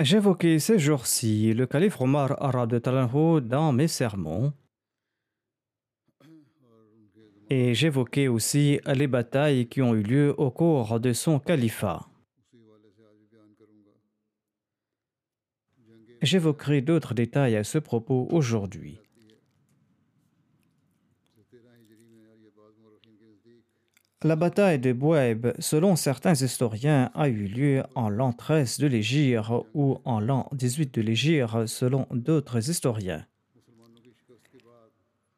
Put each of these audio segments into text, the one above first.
J'évoquais ces jours-ci le calife Omar Arad de Talanho dans mes sermons. Et j'évoquais aussi les batailles qui ont eu lieu au cours de son califat. J'évoquerai d'autres détails à ce propos aujourd'hui. La bataille de Bouaib, selon certains historiens, a eu lieu en l'an 13 de l'Égypte ou en l'an 18 de l'Égypte, selon d'autres historiens.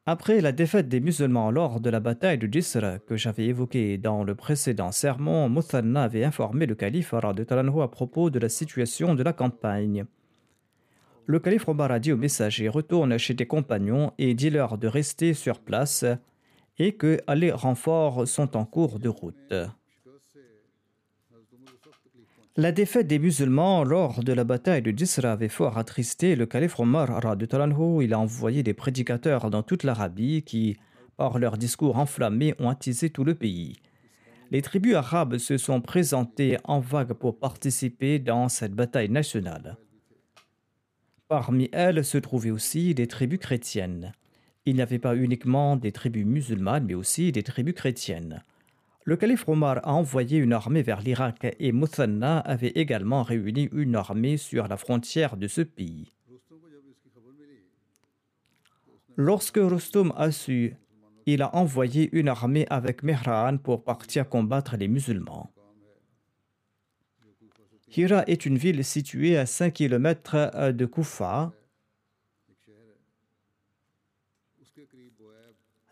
Après la défaite des musulmans lors de la bataille de Jisr que j'avais évoquée dans le précédent sermon, Muthanna avait informé le calife de Talanho à propos de la situation de la campagne. Le calife Omar a dit aux messagers Retourne chez tes compagnons et dis-leur de rester sur place et que les renforts sont en cours de route. La défaite des musulmans lors de la bataille de Jisra avait fort attristé le calife Omar de Talanho. Il a envoyé des prédicateurs dans toute l'Arabie qui, par leurs discours enflammés, ont attisé tout le pays. Les tribus arabes se sont présentées en vague pour participer dans cette bataille nationale. Parmi elles se trouvaient aussi des tribus chrétiennes. Il n'y avait pas uniquement des tribus musulmanes, mais aussi des tribus chrétiennes. Le calife Omar a envoyé une armée vers l'Irak et Muthanna avait également réuni une armée sur la frontière de ce pays. Lorsque Rustum a su, il a envoyé une armée avec Mehran pour partir combattre les musulmans. Hira est une ville située à 5 km de Koufa,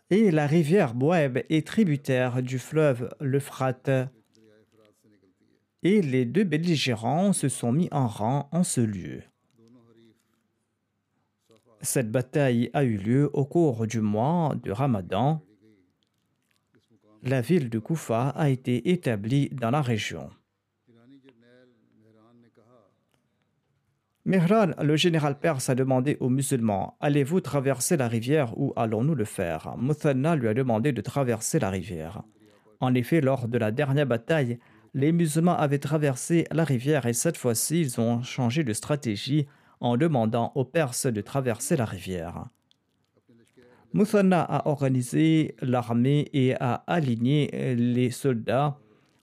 et la rivière Boeb est tributaire du fleuve l'Euphrate. Et les deux belligérants se sont mis en rang en ce lieu. Cette bataille a eu lieu au cours du mois de Ramadan. La ville de Koufa a été établie dans la région. Mihran, le général perse, a demandé aux musulmans Allez-vous traverser la rivière ou allons-nous le faire? Muthanna lui a demandé de traverser la rivière. En effet, lors de la dernière bataille, les musulmans avaient traversé la rivière et cette fois-ci, ils ont changé de stratégie en demandant aux Perses de traverser la rivière. Muthanna a organisé l'armée et a aligné les soldats.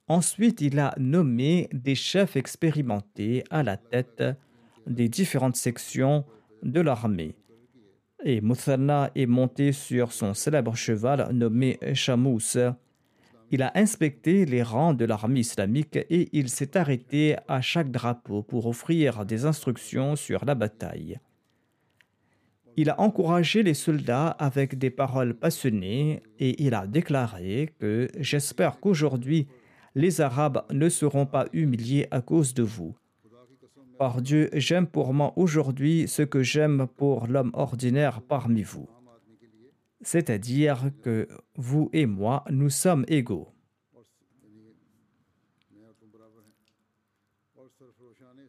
Ensuite, il a nommé des chefs expérimentés à la tête des différentes sections de l'armée. Et Muthanna est monté sur son célèbre cheval nommé Shamous. Il a inspecté les rangs de l'armée islamique et il s'est arrêté à chaque drapeau pour offrir des instructions sur la bataille. Il a encouragé les soldats avec des paroles passionnées et il a déclaré que j'espère qu'aujourd'hui les Arabes ne seront pas humiliés à cause de vous. Dieu, j'aime pour moi aujourd'hui ce que j'aime pour l'homme ordinaire parmi vous. C'est-à-dire que vous et moi, nous sommes égaux.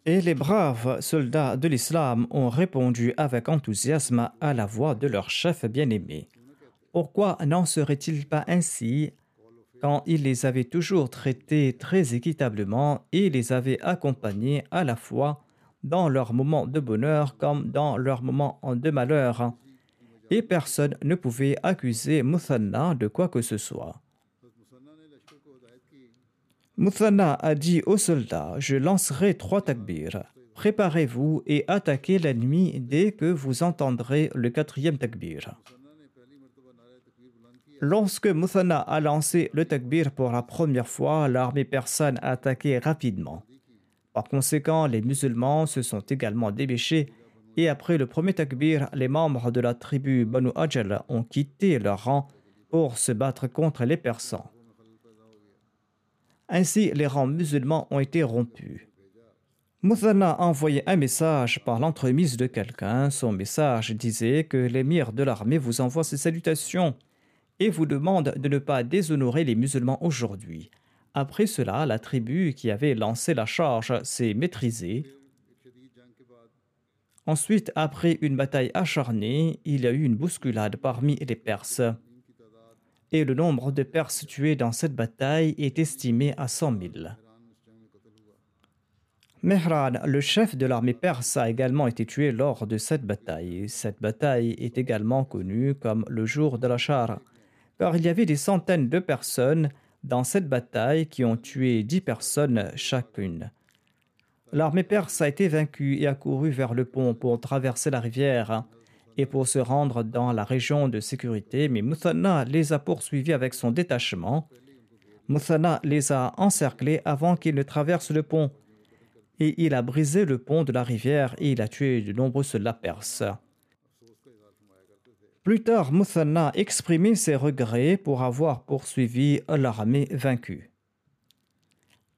Et les braves soldats de l'islam ont répondu avec enthousiasme à la voix de leur chef bien-aimé. Pourquoi n'en serait-il pas ainsi quand il les avait toujours traités très équitablement et les avait accompagnés à la fois dans leurs moments de bonheur comme dans leurs moments de malheur Et personne ne pouvait accuser Muthanna de quoi que ce soit. Muthanna a dit aux soldats Je lancerai trois takbirs. Préparez-vous et attaquez l'ennemi dès que vous entendrez le quatrième takbir. Lorsque Muthanna a lancé le takbir pour la première fois, l'armée persane a attaqué rapidement. Par conséquent, les musulmans se sont également débêchés et après le premier takbir, les membres de la tribu Banu Ajal ont quitté leur rang pour se battre contre les Persans. Ainsi, les rangs musulmans ont été rompus. Muthanna a envoyé un message par l'entremise de quelqu'un. Son message disait que l'émir de l'armée vous envoie ses salutations et vous demande de ne pas déshonorer les musulmans aujourd'hui. Après cela, la tribu qui avait lancé la charge s'est maîtrisée. Ensuite, après une bataille acharnée, il y a eu une bousculade parmi les Perses et le nombre de Perses tués dans cette bataille est estimé à 100 000. Mehran, le chef de l'armée perse, a également été tué lors de cette bataille. Cette bataille est également connue comme le jour de la char, car il y avait des centaines de personnes dans cette bataille qui ont tué dix personnes chacune. L'armée perse a été vaincue et a couru vers le pont pour traverser la rivière et pour se rendre dans la région de sécurité, mais Muthanna les a poursuivis avec son détachement. Muthanna les a encerclés avant qu'ils ne traversent le pont, et il a brisé le pont de la rivière et il a tué de nombreux soldats perses. Plus tard, Muthanna a exprimé ses regrets pour avoir poursuivi l'armée vaincue.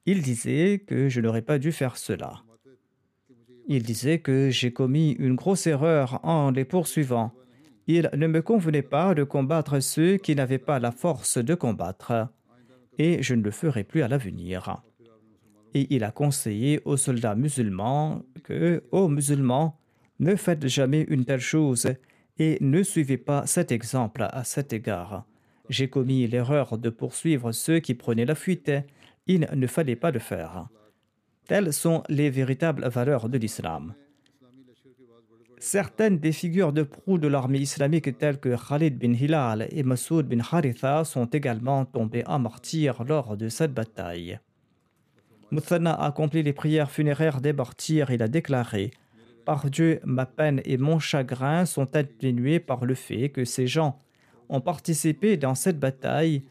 Il disait que je n'aurais pas dû faire cela. Il disait que j'ai commis une grosse erreur en les poursuivant. Il ne me convenait pas de combattre ceux qui n'avaient pas la force de combattre, et je ne le ferai plus à l'avenir. Et il a conseillé aux soldats musulmans que, ô musulmans, ne faites jamais une telle chose et ne suivez pas cet exemple à cet égard. J'ai commis l'erreur de poursuivre ceux qui prenaient la fuite. Il ne fallait pas le faire. Telles sont les véritables valeurs de l'islam. Certaines des figures de proue de l'armée islamique telles que Khalid bin Hilal et Masoud bin Haritha sont également tombées en martyrs lors de cette bataille. Muthanna a accompli les prières funéraires des martyrs. Il a déclaré Par Dieu, ma peine et mon chagrin sont atténués par le fait que ces gens ont participé dans cette bataille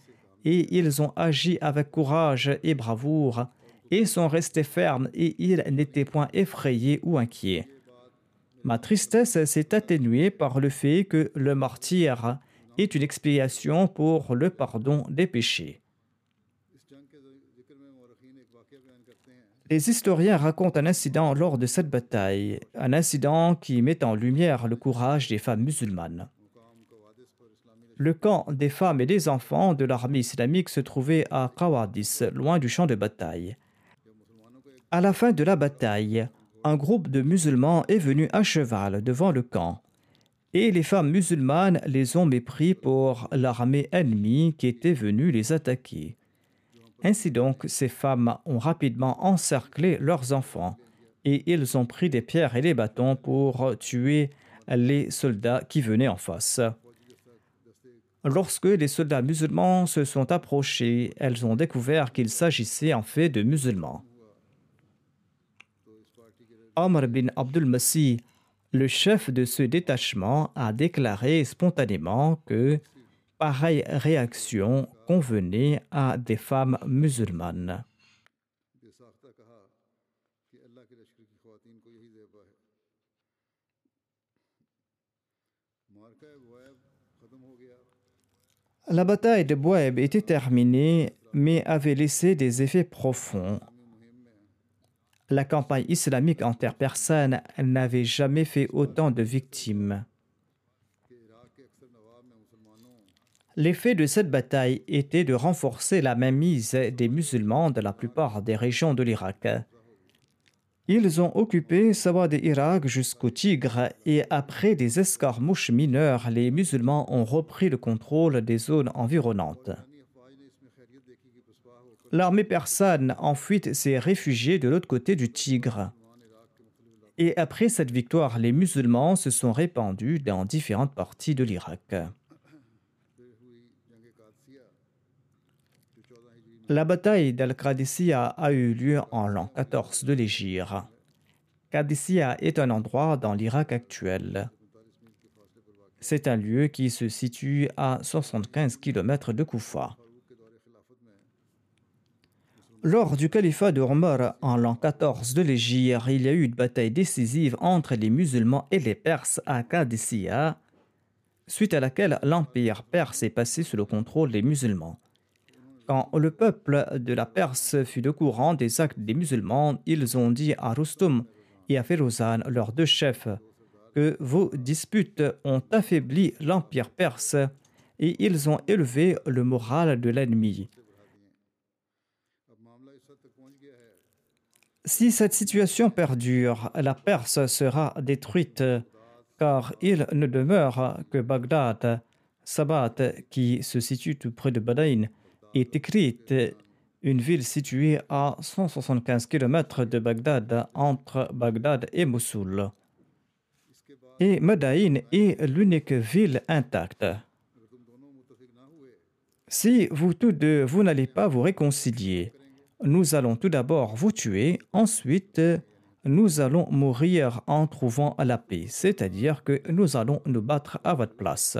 et ils ont agi avec courage et bravoure et sont restés fermes et ils n'étaient point effrayés ou inquiets. Ma tristesse s'est atténuée par le fait que le martyr est une expiation pour le pardon des péchés. Les historiens racontent un incident lors de cette bataille, un incident qui met en lumière le courage des femmes musulmanes. Le camp des femmes et des enfants de l'armée islamique se trouvait à Qawadis, loin du champ de bataille. À la fin de la bataille, un groupe de musulmans est venu à cheval devant le camp, et les femmes musulmanes les ont mépris pour l'armée ennemie qui était venue les attaquer. Ainsi donc, ces femmes ont rapidement encerclé leurs enfants, et ils ont pris des pierres et des bâtons pour tuer les soldats qui venaient en face. Lorsque les soldats musulmans se sont approchés, elles ont découvert qu'il s'agissait en fait de musulmans. Omar bin Abdul Masih, le chef de ce détachement, a déclaré spontanément que pareille réaction convenait à des femmes musulmanes. La bataille de Boeb était terminée, mais avait laissé des effets profonds la campagne islamique en terre persane n'avait jamais fait autant de victimes. L'effet de cette bataille était de renforcer la mainmise des musulmans de la plupart des régions de l'Irak. Ils ont occupé Sawad et Irak jusqu'au Tigre et après des escarmouches mineures, les musulmans ont repris le contrôle des zones environnantes. L'armée persane en fuite s'est réfugiée de l'autre côté du Tigre. Et après cette victoire, les musulmans se sont répandus dans différentes parties de l'Irak. La bataille d'Al-Qadisiyah a eu lieu en l'an 14 de l'Égypte. Qadisiyah est un endroit dans l'Irak actuel. C'est un lieu qui se situe à 75 km de Koufa. Lors du califat de Omar en l'an 14 de l'Égypte, il y a eu une bataille décisive entre les musulmans et les Perses à Qadisiyah, suite à laquelle l'empire perse est passé sous le contrôle des musulmans. Quand le peuple de la Perse fut au courant des actes des musulmans, ils ont dit à Rustum et à Ferozan, leurs deux chefs, que vos disputes ont affaibli l'empire perse et ils ont élevé le moral de l'ennemi. Si cette situation perdure, la Perse sera détruite, car il ne demeure que Bagdad, Sabat, qui se situe tout près de Badaïn, est écrite une ville située à 175 km de Bagdad, entre Bagdad et Mossoul. Et Madaïn est l'unique ville intacte. Si vous tous deux, vous n'allez pas vous réconcilier, nous allons tout d'abord vous tuer, ensuite nous allons mourir en trouvant la paix, c'est-à-dire que nous allons nous battre à votre place.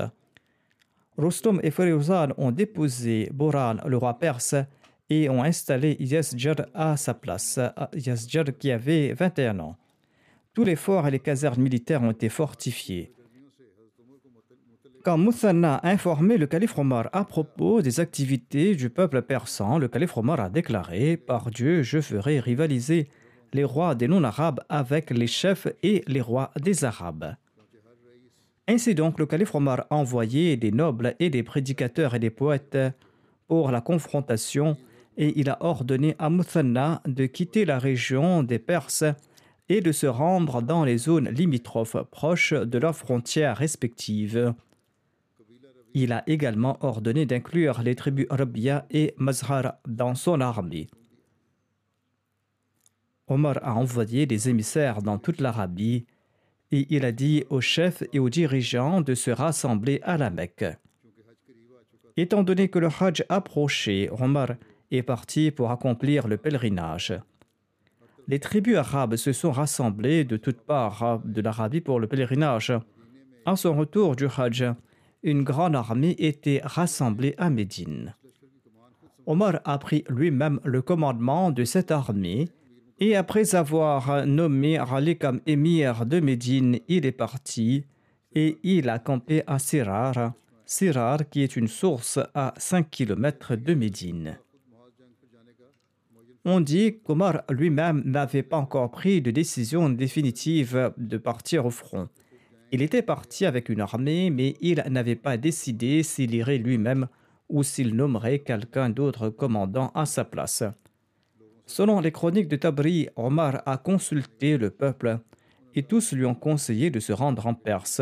Rostom et Feruzan ont déposé Boran, le roi perse, et ont installé Yazjar à sa place, Yazjar qui avait 21 ans. Tous les forts et les casernes militaires ont été fortifiés. Quand Muthanna a informé le calife Omar à propos des activités du peuple persan, le calife Omar a déclaré Par Dieu, je ferai rivaliser les rois des non-arabes avec les chefs et les rois des arabes. Ainsi donc, le calife Omar a envoyé des nobles et des prédicateurs et des poètes pour la confrontation et il a ordonné à Muthanna de quitter la région des Perses et de se rendre dans les zones limitrophes proches de leurs frontières respectives. Il a également ordonné d'inclure les tribus Rabia et Mazhar dans son armée. Omar a envoyé des émissaires dans toute l'Arabie et il a dit aux chefs et aux dirigeants de se rassembler à la Mecque. Étant donné que le Hajj approchait, Omar est parti pour accomplir le pèlerinage. Les tribus arabes se sont rassemblées de toutes parts de l'Arabie pour le pèlerinage. À son retour du Hajj, une grande armée était rassemblée à Médine. Omar a pris lui-même le commandement de cette armée et après avoir nommé Ali comme émir de Médine, il est parti et il a campé à Sirar, Sirar qui est une source à 5 km de Médine. On dit qu'Omar lui-même n'avait pas encore pris de décision définitive de partir au front. Il était parti avec une armée, mais il n'avait pas décidé s'il irait lui-même ou s'il nommerait quelqu'un d'autre commandant à sa place. Selon les chroniques de Tabri, Omar a consulté le peuple et tous lui ont conseillé de se rendre en Perse.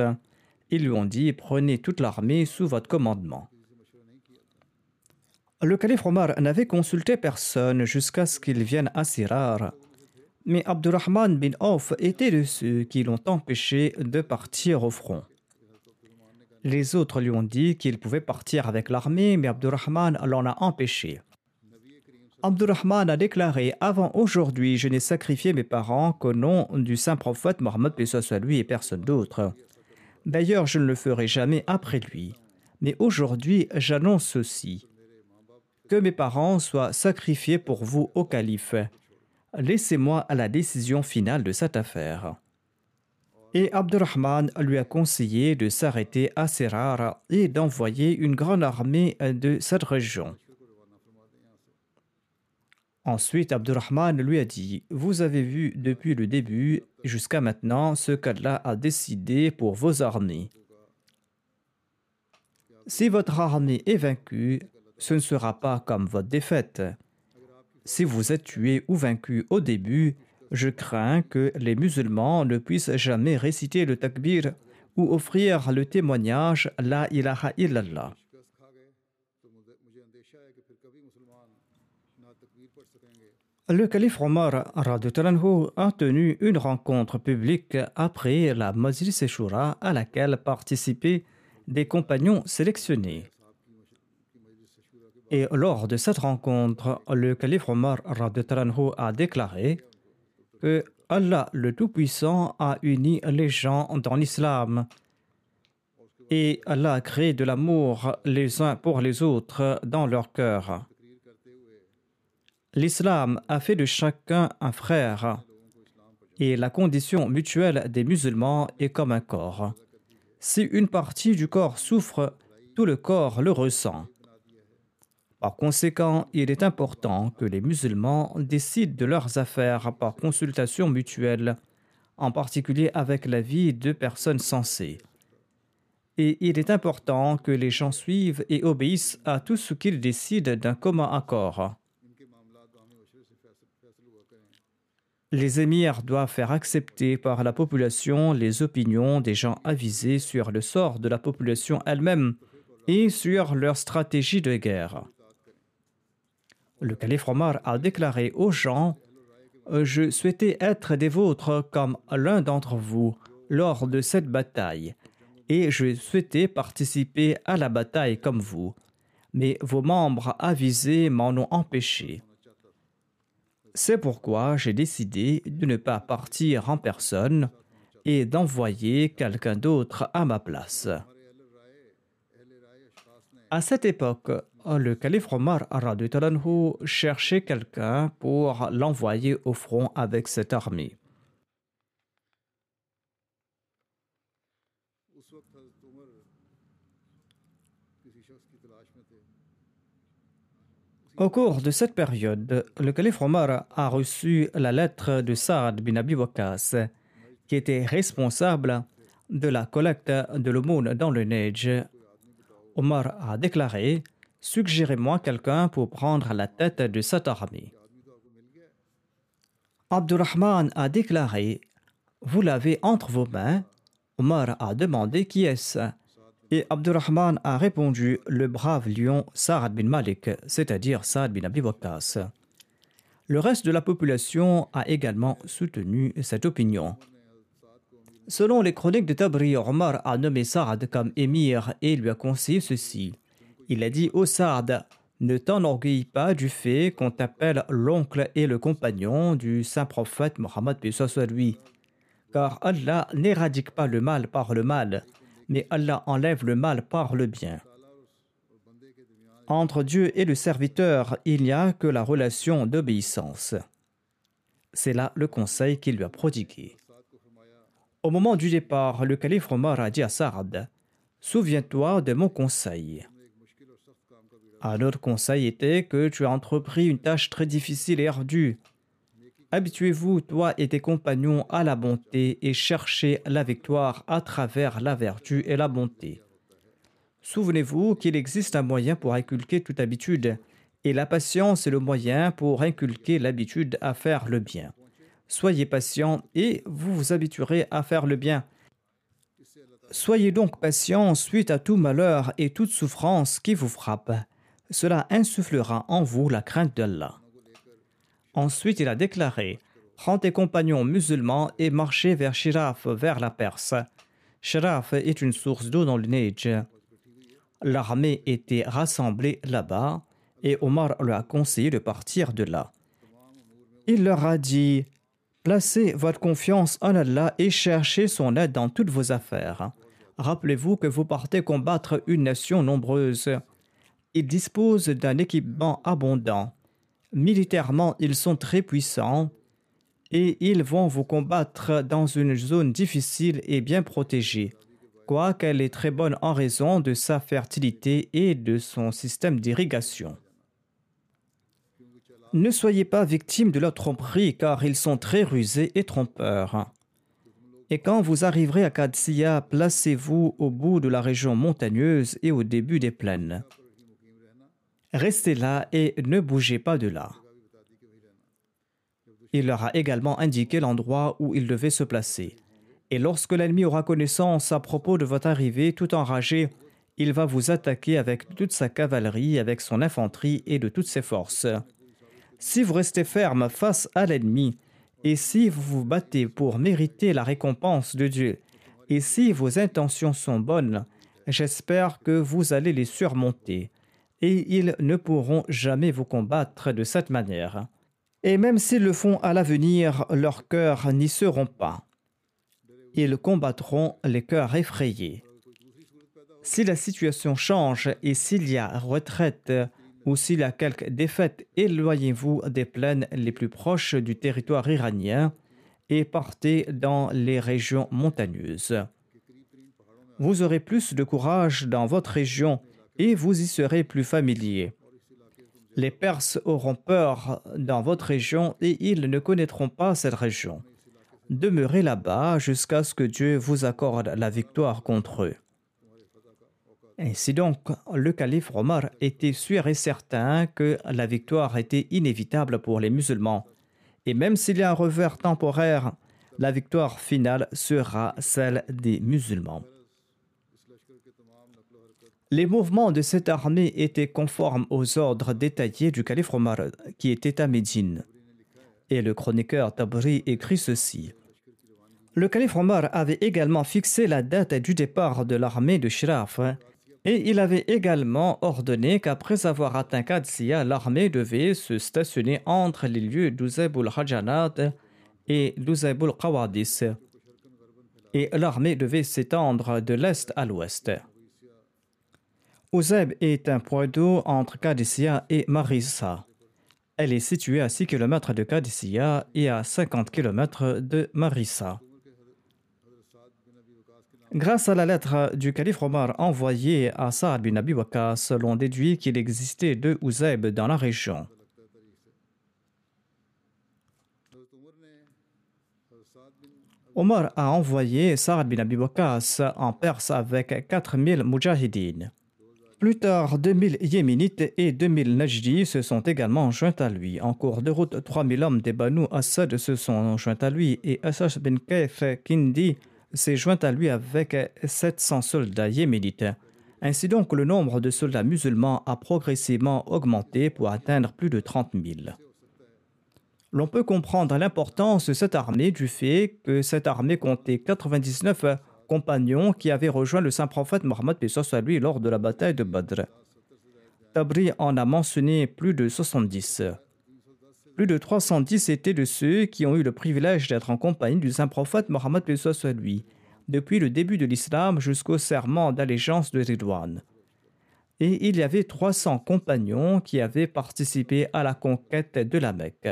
Ils lui ont dit Prenez toute l'armée sous votre commandement. Le calife Omar n'avait consulté personne jusqu'à ce qu'il vienne à Sirar. Mais Abdurrahman bin Auf était de ceux qui l'ont empêché de partir au front. Les autres lui ont dit qu'il pouvait partir avec l'armée, mais Abdurrahman l'en a empêché. Abdurrahman a déclaré Avant aujourd'hui, je n'ai sacrifié mes parents qu'au nom du saint prophète Mohammed, soit lui et personne d'autre. D'ailleurs, je ne le ferai jamais après lui. Mais aujourd'hui, j'annonce ceci que mes parents soient sacrifiés pour vous au calife. Laissez-moi à la décision finale de cette affaire. Et Abdurrahman lui a conseillé de s'arrêter à Serar et d'envoyer une grande armée de cette région. Ensuite, Abdurrahman lui a dit Vous avez vu depuis le début jusqu'à maintenant ce qu'Allah a décidé pour vos armées. Si votre armée est vaincue, ce ne sera pas comme votre défaite. Si vous êtes tué ou vaincu au début, Je crains que les musulmans ne puissent jamais réciter le takbir ou offrir le témoignage La ilaha illallah. Le calife Omar a tenu une rencontre publique après la Majlis Shura à laquelle participaient des compagnons sélectionnés. Et lors de cette rencontre, le calife Omar a déclaré que Allah le Tout-Puissant a uni les gens dans l'islam et Allah a créé de l'amour les uns pour les autres dans leur cœur. L'islam a fait de chacun un frère et la condition mutuelle des musulmans est comme un corps. Si une partie du corps souffre, tout le corps le ressent. Par conséquent, il est important que les musulmans décident de leurs affaires par consultation mutuelle, en particulier avec l'avis de personnes sensées. Et il est important que les gens suivent et obéissent à tout ce qu'ils décident d'un commun accord. Les émirs doivent faire accepter par la population les opinions des gens avisés sur le sort de la population elle-même et sur leur stratégie de guerre le calife Omar a déclaré aux gens Je souhaitais être des vôtres comme l'un d'entre vous lors de cette bataille, et je souhaitais participer à la bataille comme vous, mais vos membres avisés m'en ont empêché. C'est pourquoi j'ai décidé de ne pas partir en personne et d'envoyer quelqu'un d'autre à ma place. À cette époque, le calife Omar cherchait quelqu'un pour l'envoyer au front avec cette armée. Au cours de cette période, le calife Omar a reçu la lettre de Saad bin Abi qui était responsable de la collecte de l'aumône dans le Neige Omar a déclaré Suggérez-moi quelqu'un pour prendre la tête de cette armée. Abdurrahman a déclaré Vous l'avez entre vos mains. Omar a demandé Qui est-ce Et Abdurrahman a répondu Le brave lion Saad bin Malik, c'est-à-dire Saad bin Abi Waqqas. Le reste de la population a également soutenu cette opinion. Selon les chroniques de Tabri, Omar a nommé Saad comme émir et lui a conseillé ceci. Il a dit au Saad Ne t'enorgueillis pas du fait qu'on t'appelle l'oncle et le compagnon du saint prophète Mohammed lui. Car Allah n'éradique pas le mal par le mal, mais Allah enlève le mal par le bien. Entre Dieu et le serviteur, il n'y a que la relation d'obéissance. C'est là le conseil qu'il lui a prodigué. Au moment du départ, le calife Omar a dit à Saad Souviens-toi de mon conseil. Un autre conseil était que tu as entrepris une tâche très difficile et ardue. Habituez-vous, toi et tes compagnons, à la bonté et cherchez la victoire à travers la vertu et la bonté. Souvenez-vous qu'il existe un moyen pour inculquer toute habitude, et la patience est le moyen pour inculquer l'habitude à faire le bien. Soyez patient et vous vous habituerez à faire le bien. Soyez donc patient suite à tout malheur et toute souffrance qui vous frappe. Cela insufflera en vous la crainte d'Allah. Ensuite, il a déclaré Prends tes compagnons musulmans et marchez vers Shiraf, vers la Perse. Shiraf est une source d'eau dans le Neige. L'armée était rassemblée là-bas et Omar leur a conseillé de partir de là. Il leur a dit Placez votre confiance en Allah et cherchez son aide dans toutes vos affaires. Rappelez-vous que vous partez combattre une nation nombreuse. Ils disposent d'un équipement abondant. Militairement, ils sont très puissants et ils vont vous combattre dans une zone difficile et bien protégée, quoiqu'elle est très bonne en raison de sa fertilité et de son système d'irrigation. Ne soyez pas victime de leur tromperie, car ils sont très rusés et trompeurs. Et quand vous arriverez à Kadsia, placez-vous au bout de la région montagneuse et au début des plaines. Restez là et ne bougez pas de là. Il leur a également indiqué l'endroit où ils devaient se placer. Et lorsque l'ennemi aura connaissance à propos de votre arrivée, tout enragé, il va vous attaquer avec toute sa cavalerie, avec son infanterie et de toutes ses forces. Si vous restez ferme face à l'ennemi, et si vous vous battez pour mériter la récompense de Dieu, et si vos intentions sont bonnes, j'espère que vous allez les surmonter, et ils ne pourront jamais vous combattre de cette manière. Et même s'ils le font à l'avenir, leurs cœurs n'y seront pas. Ils combattront les cœurs effrayés. Si la situation change et s'il y a retraite ou s'il y a quelque défaite, éloignez-vous des plaines les plus proches du territoire iranien et partez dans les régions montagneuses. Vous aurez plus de courage dans votre région et vous y serez plus familier. Les Perses auront peur dans votre région et ils ne connaîtront pas cette région. Demeurez là-bas jusqu'à ce que Dieu vous accorde la victoire contre eux. Ainsi donc, le calife Omar était sûr et certain que la victoire était inévitable pour les musulmans. Et même s'il y a un revers temporaire, la victoire finale sera celle des musulmans. Les mouvements de cette armée étaient conformes aux ordres détaillés du calife Omar, qui était à Médine. Et le chroniqueur Tabri écrit ceci. Le calife Omar avait également fixé la date du départ de l'armée de Shraf et il avait également ordonné qu'après avoir atteint Qadsiya, l'armée devait se stationner entre les lieux d'Uzeb hajanat et d'Uzeb qawadis Et l'armée devait s'étendre de l'est à l'ouest. Uzeb est un point d'eau entre Qadisiyah et Marissa. Elle est située à 6 km de Qadisiyah et à 50 km de Marissa. Grâce à la lettre du calife Omar envoyée à Saad bin Abi l'on déduit qu'il existait deux Ouzeb dans la région. Omar a envoyé Saad bin Abi en Perse avec 4000 mujahidines. Plus tard, 2000 Yéménites et 2000 Najdi se sont également joints à lui. En cours de route, 3000 hommes des Banu Assad se sont joints à lui et Assash bin Kaif Kindi s'est joint à lui avec 700 soldats yéménites. Ainsi donc, le nombre de soldats musulmans a progressivement augmenté pour atteindre plus de 30 000. L'on peut comprendre l'importance de cette armée du fait que cette armée comptait 99 qui avaient rejoint le saint prophète Mohammed à lui lors de la bataille de Badr. Tabri en a mentionné plus de 70. Plus de 310 étaient de ceux qui ont eu le privilège d'être en compagnie du saint prophète Mohammed soit lui, depuis le début de l'islam jusqu'au serment d'allégeance de Ridwan. Et il y avait 300 compagnons qui avaient participé à la conquête de la Mecque.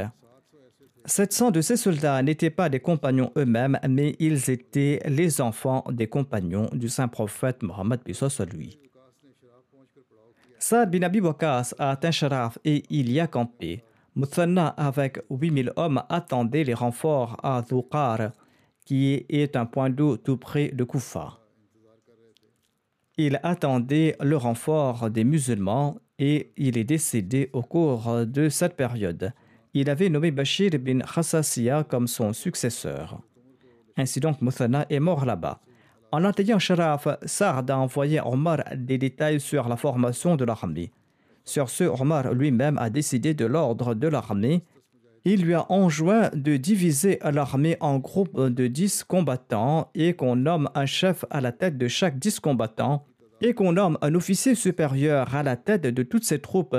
700 de ces soldats n'étaient pas des compagnons eux-mêmes, mais ils étaient les enfants des compagnons du saint prophète Mohammed soit lui. Saad bin Abi a atteint Sharaf et il y a campé. Muthanna, avec 8000 hommes, attendait les renforts à Dhuqar, qui est un point d'eau tout près de Koufa. Il attendait le renfort des musulmans et il est décédé au cours de cette période. Il avait nommé Bashir bin Khassasiya comme son successeur. Ainsi donc, Muthanna est mort là-bas. En atteignant Sharaf, Saad a envoyé Omar des détails sur la formation de l'armée. Sur ce, Omar lui-même a décidé de l'ordre de l'armée. Il lui a enjoint de diviser l'armée en groupes de 10 combattants et qu'on nomme un chef à la tête de chaque 10 combattants et qu'on nomme un officier supérieur à la tête de toutes ces troupes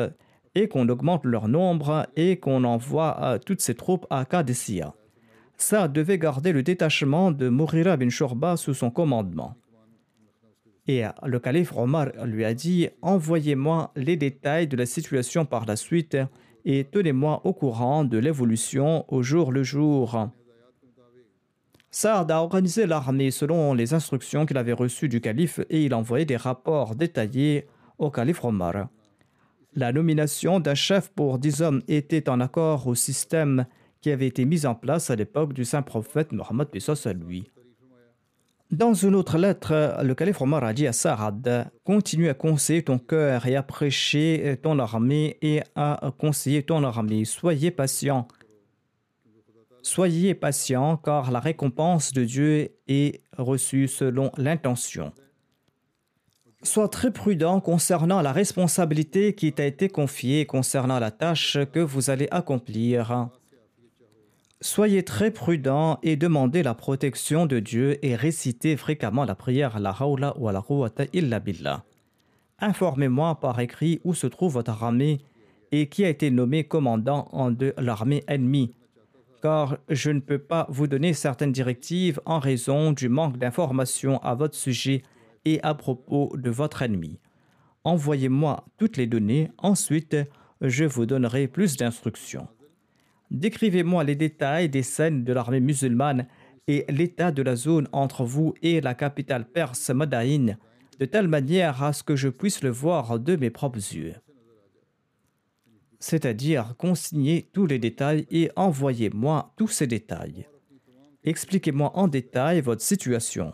et qu'on augmente leur nombre et qu'on envoie toutes ces troupes à Qadisiyah. Ça devait garder le détachement de Mourira bin Shorba sous son commandement. Et le calife Omar lui a dit Envoyez-moi les détails de la situation par la suite et tenez-moi au courant de l'évolution au jour le jour. Saad a organisé l'armée selon les instructions qu'il avait reçues du calife et il envoyait des rapports détaillés au calife Omar. La nomination d'un chef pour dix hommes était en accord au système qui avait été mis en place à l'époque du saint prophète Mohammed à lui. Dans une autre lettre, le calife Omar a dit à Sarad Continue à conseiller ton cœur et à prêcher ton armée et à conseiller ton armée. Soyez patient. Soyez patient car la récompense de Dieu est reçue selon l'intention. Sois très prudent concernant la responsabilité qui t'a été confiée concernant la tâche que vous allez accomplir. Soyez très prudent et demandez la protection de Dieu et récitez fréquemment la prière La Hawla wa la quwwata illa billah. Informez-moi par écrit où se trouve votre armée et qui a été nommé commandant de l'armée ennemie, car je ne peux pas vous donner certaines directives en raison du manque d'informations à votre sujet et à propos de votre ennemi. Envoyez-moi toutes les données, ensuite je vous donnerai plus d'instructions. Décrivez-moi les détails des scènes de l'armée musulmane et l'état de la zone entre vous et la capitale perse Madaïn, de telle manière à ce que je puisse le voir de mes propres yeux. C'est-à-dire consignez tous les détails et envoyez-moi tous ces détails. Expliquez-moi en détail votre situation.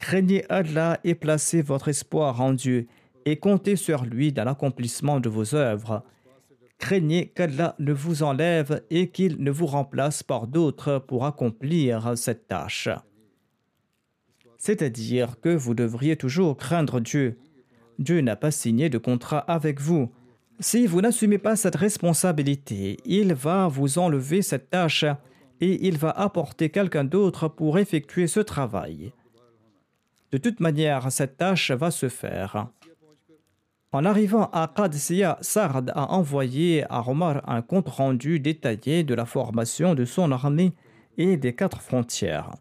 Craignez Allah et placez votre espoir en Dieu et comptez sur lui dans l'accomplissement de vos œuvres. Craignez qu'Allah ne vous enlève et qu'il ne vous remplace par d'autres pour accomplir cette tâche. C'est-à-dire que vous devriez toujours craindre Dieu. Dieu n'a pas signé de contrat avec vous. Si vous n'assumez pas cette responsabilité, il va vous enlever cette tâche et il va apporter quelqu'un d'autre pour effectuer ce travail. De toute manière, cette tâche va se faire. En arrivant à Qadsiya, Sard a envoyé à Omar un compte-rendu détaillé de la formation de son armée et des quatre frontières.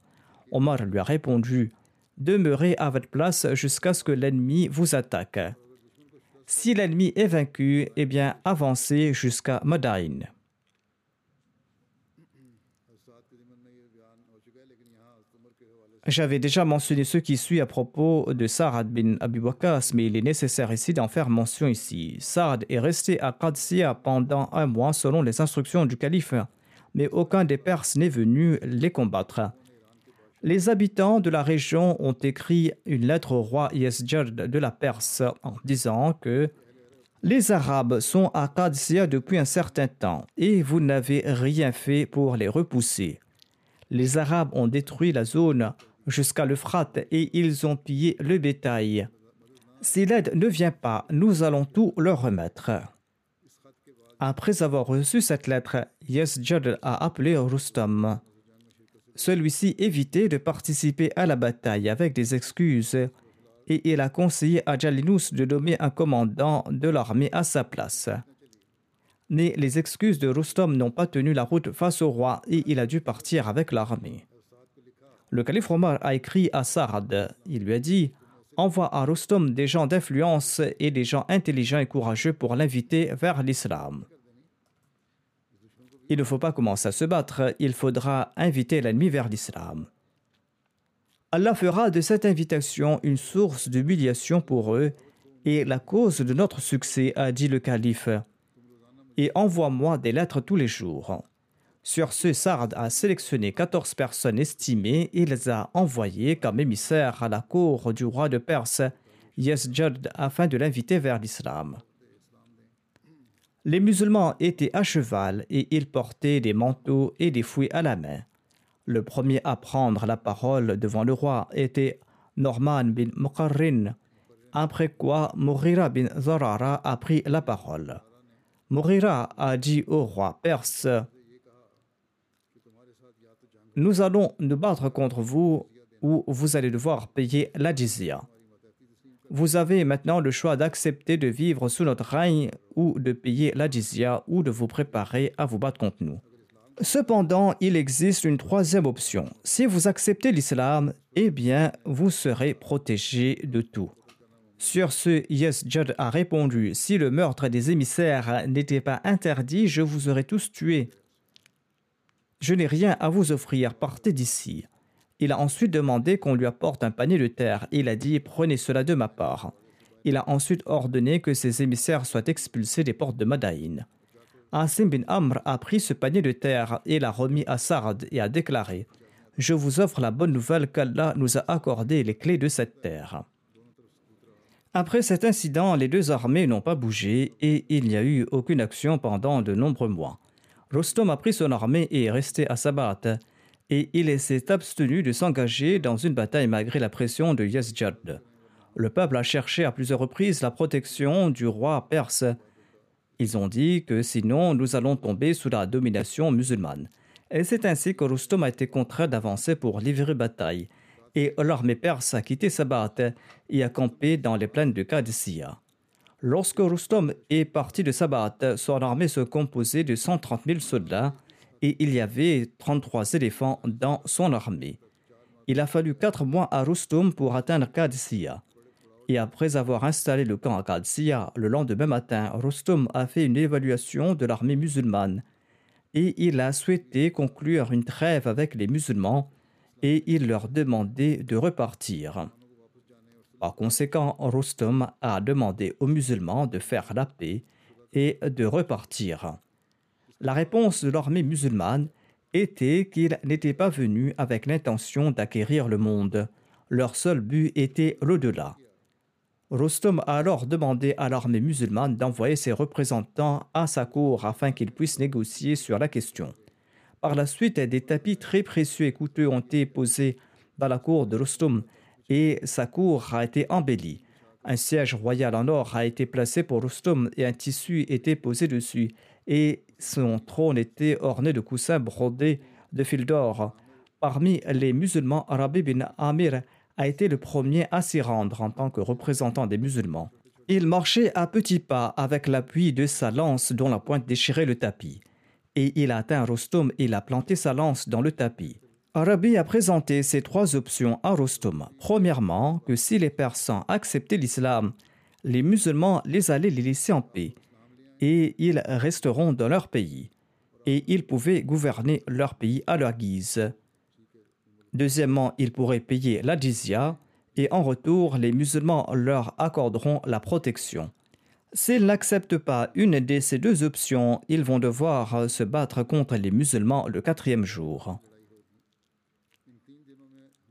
Omar lui a répondu Demeurez à votre place jusqu'à ce que l'ennemi vous attaque. Si l'ennemi est vaincu, eh bien avancez jusqu'à Madain. J'avais déjà mentionné ce qui suit à propos de Sa'ad bin Abi mais il est nécessaire ici d'en faire mention ici. Sa'ad est resté à Qadsiya pendant un mois selon les instructions du calife, mais aucun des Perses n'est venu les combattre. Les habitants de la région ont écrit une lettre au roi Yesjard de la Perse en disant que les Arabes sont à Qadsiya depuis un certain temps et vous n'avez rien fait pour les repousser. Les Arabes ont détruit la zone jusqu'à l'Euphrate et ils ont pillé le bétail. Si l'aide ne vient pas, nous allons tout leur remettre. Après avoir reçu cette lettre, Yesjad a appelé Rustam. Celui-ci évitait de participer à la bataille avec des excuses et il a conseillé à Jalinus de nommer un commandant de l'armée à sa place. Mais les excuses de Rustam n'ont pas tenu la route face au roi et il a dû partir avec l'armée. Le calife Omar a écrit à Sarad. Il lui a dit Envoie à Rustum des gens d'influence et des gens intelligents et courageux pour l'inviter vers l'islam. Il ne faut pas commencer à se battre, il faudra inviter l'ennemi vers l'islam. Allah fera de cette invitation une source d'humiliation pour eux et la cause de notre succès, a dit le calife. Et envoie-moi des lettres tous les jours. Sur ce, Sard a sélectionné 14 personnes estimées et les a envoyées comme émissaires à la cour du roi de Perse, Yesjad, afin de l'inviter vers l'islam. Les musulmans étaient à cheval et ils portaient des manteaux et des fouets à la main. Le premier à prendre la parole devant le roi était Norman bin Muqarrin, après quoi Mourira bin Zarara a pris la parole. Mourira a dit au roi perse nous allons nous battre contre vous ou vous allez devoir payer la jizya. Vous avez maintenant le choix d'accepter de vivre sous notre règne ou de payer la jizya ou de vous préparer à vous battre contre nous. Cependant, il existe une troisième option. Si vous acceptez l'islam, eh bien, vous serez protégé de tout. Sur ce, Yes Judd a répondu Si le meurtre des émissaires n'était pas interdit, je vous aurais tous tués. Je n'ai rien à vous offrir, partez d'ici. Il a ensuite demandé qu'on lui apporte un panier de terre. Il a dit Prenez cela de ma part. Il a ensuite ordonné que ses émissaires soient expulsés des portes de Madaïn. Asim bin Amr a pris ce panier de terre et l'a remis à Sard et a déclaré Je vous offre la bonne nouvelle qu'Allah nous a accordé les clés de cette terre. Après cet incident, les deux armées n'ont pas bougé et il n'y a eu aucune action pendant de nombreux mois. Rostom a pris son armée et est resté à Sabat, et il s'est abstenu de s'engager dans une bataille malgré la pression de Yazjad. Le peuple a cherché à plusieurs reprises la protection du roi perse. Ils ont dit que sinon nous allons tomber sous la domination musulmane. Et c'est ainsi que Rustum a été contraint d'avancer pour livrer bataille. Et l'armée perse a quitté Sabat et a campé dans les plaines de Qadisiyah. Lorsque Rustum est parti de Sabat, son armée se composait de 130 000 soldats et il y avait 33 éléphants dans son armée. Il a fallu quatre mois à Rustum pour atteindre Qadisiyah. Et après avoir installé le camp à Qadisiyah, le lendemain matin, Rustum a fait une évaluation de l'armée musulmane et il a souhaité conclure une trêve avec les musulmans et il leur demandait de repartir. Par conséquent, Rustum a demandé aux musulmans de faire la paix et de repartir. La réponse de l'armée musulmane était qu'ils n'étaient pas venus avec l'intention d'acquérir le monde. Leur seul but était l'au-delà. Rustum a alors demandé à l'armée musulmane d'envoyer ses représentants à sa cour afin qu'ils puissent négocier sur la question. Par la suite, des tapis très précieux et coûteux ont été posés dans la cour de Rustum et sa cour a été embellie. Un siège royal en or a été placé pour Rustum et un tissu était posé dessus, et son trône était orné de coussins brodés de fil d'or. Parmi les musulmans, Arabi bin Amir a été le premier à s'y rendre en tant que représentant des musulmans. Il marchait à petits pas avec l'appui de sa lance dont la pointe déchirait le tapis. Et il a atteint Rustum et il a planté sa lance dans le tapis. Arabi a présenté ces trois options à Rostom. Premièrement, que si les Persans acceptaient l'islam, les musulmans les allaient les laisser en paix et ils resteront dans leur pays et ils pouvaient gouverner leur pays à leur guise. Deuxièmement, ils pourraient payer la jizya et en retour, les musulmans leur accorderont la protection. S'ils n'acceptent pas une de ces deux options, ils vont devoir se battre contre les musulmans le quatrième jour.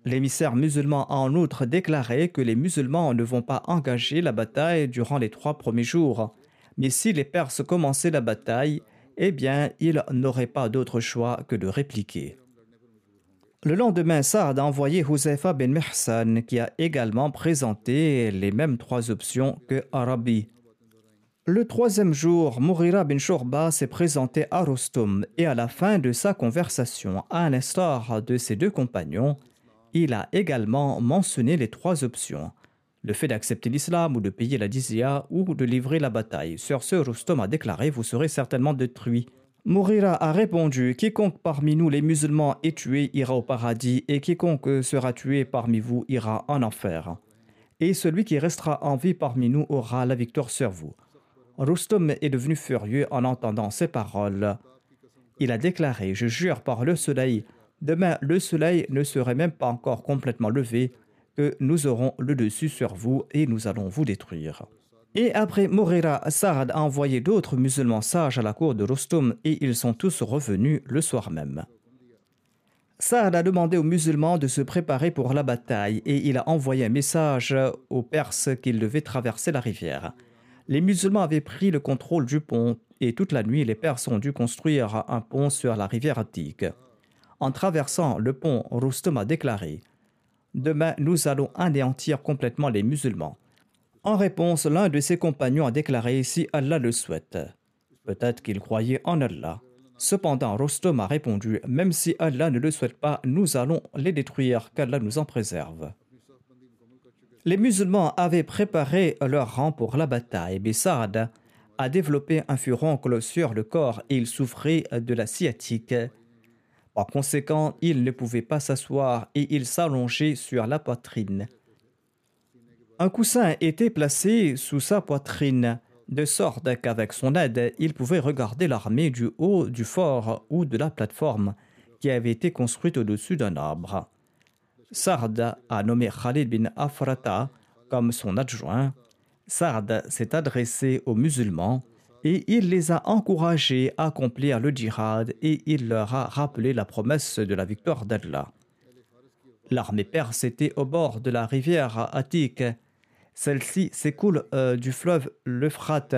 L'émissaire musulman a en outre déclaré que les musulmans ne vont pas engager la bataille durant les trois premiers jours, mais si les Perses commençaient la bataille, eh bien, ils n'auraient pas d'autre choix que de répliquer. Le lendemain, Saad a envoyé Huzaifa ben Mihsan, qui a également présenté les mêmes trois options que Arabi. Le troisième jour, Mourira bin Shorba s'est présenté à Rostum et à la fin de sa conversation, à l'instar de ses deux compagnons, il a également mentionné les trois options le fait d'accepter l'islam ou de payer la dizia ou de livrer la bataille. Sur ce, Rustom a déclaré Vous serez certainement détruits. Mourira a répondu Quiconque parmi nous les musulmans est tué ira au paradis, et quiconque sera tué parmi vous ira en enfer. Et celui qui restera en vie parmi nous aura la victoire sur vous. Rustom est devenu furieux en entendant ces paroles. Il a déclaré Je jure par le soleil, Demain, le soleil ne serait même pas encore complètement levé que nous aurons le dessus sur vous et nous allons vous détruire. Et après Morera, Saad a envoyé d'autres musulmans sages à la cour de Rostum et ils sont tous revenus le soir même. Saad a demandé aux musulmans de se préparer pour la bataille et il a envoyé un message aux Perses qu'ils devaient traverser la rivière. Les musulmans avaient pris le contrôle du pont et toute la nuit les Perses ont dû construire un pont sur la rivière Attique. En traversant le pont, Rustum a déclaré Demain, nous allons anéantir complètement les musulmans. En réponse, l'un de ses compagnons a déclaré Si Allah le souhaite. Peut-être qu'il croyait en Allah. Cependant, Rostom a répondu Même si Allah ne le souhaite pas, nous allons les détruire, qu'Allah nous en préserve. Les musulmans avaient préparé leur rang pour la bataille. Bissard a développé un furoncle sur le corps et il souffrait de la sciatique. Par conséquent, il ne pouvait pas s'asseoir et il s'allongeait sur la poitrine. Un coussin était placé sous sa poitrine, de sorte qu'avec son aide, il pouvait regarder l'armée du haut du fort ou de la plateforme qui avait été construite au-dessus d'un arbre. Sard a nommé Khalid bin Afrata comme son adjoint. Sard s'est adressé aux musulmans et il les a encouragés à accomplir le djihad et il leur a rappelé la promesse de la victoire d'Allah. L'armée perse était au bord de la rivière Attique. Celle-ci s'écoule euh, du fleuve l'Euphrate.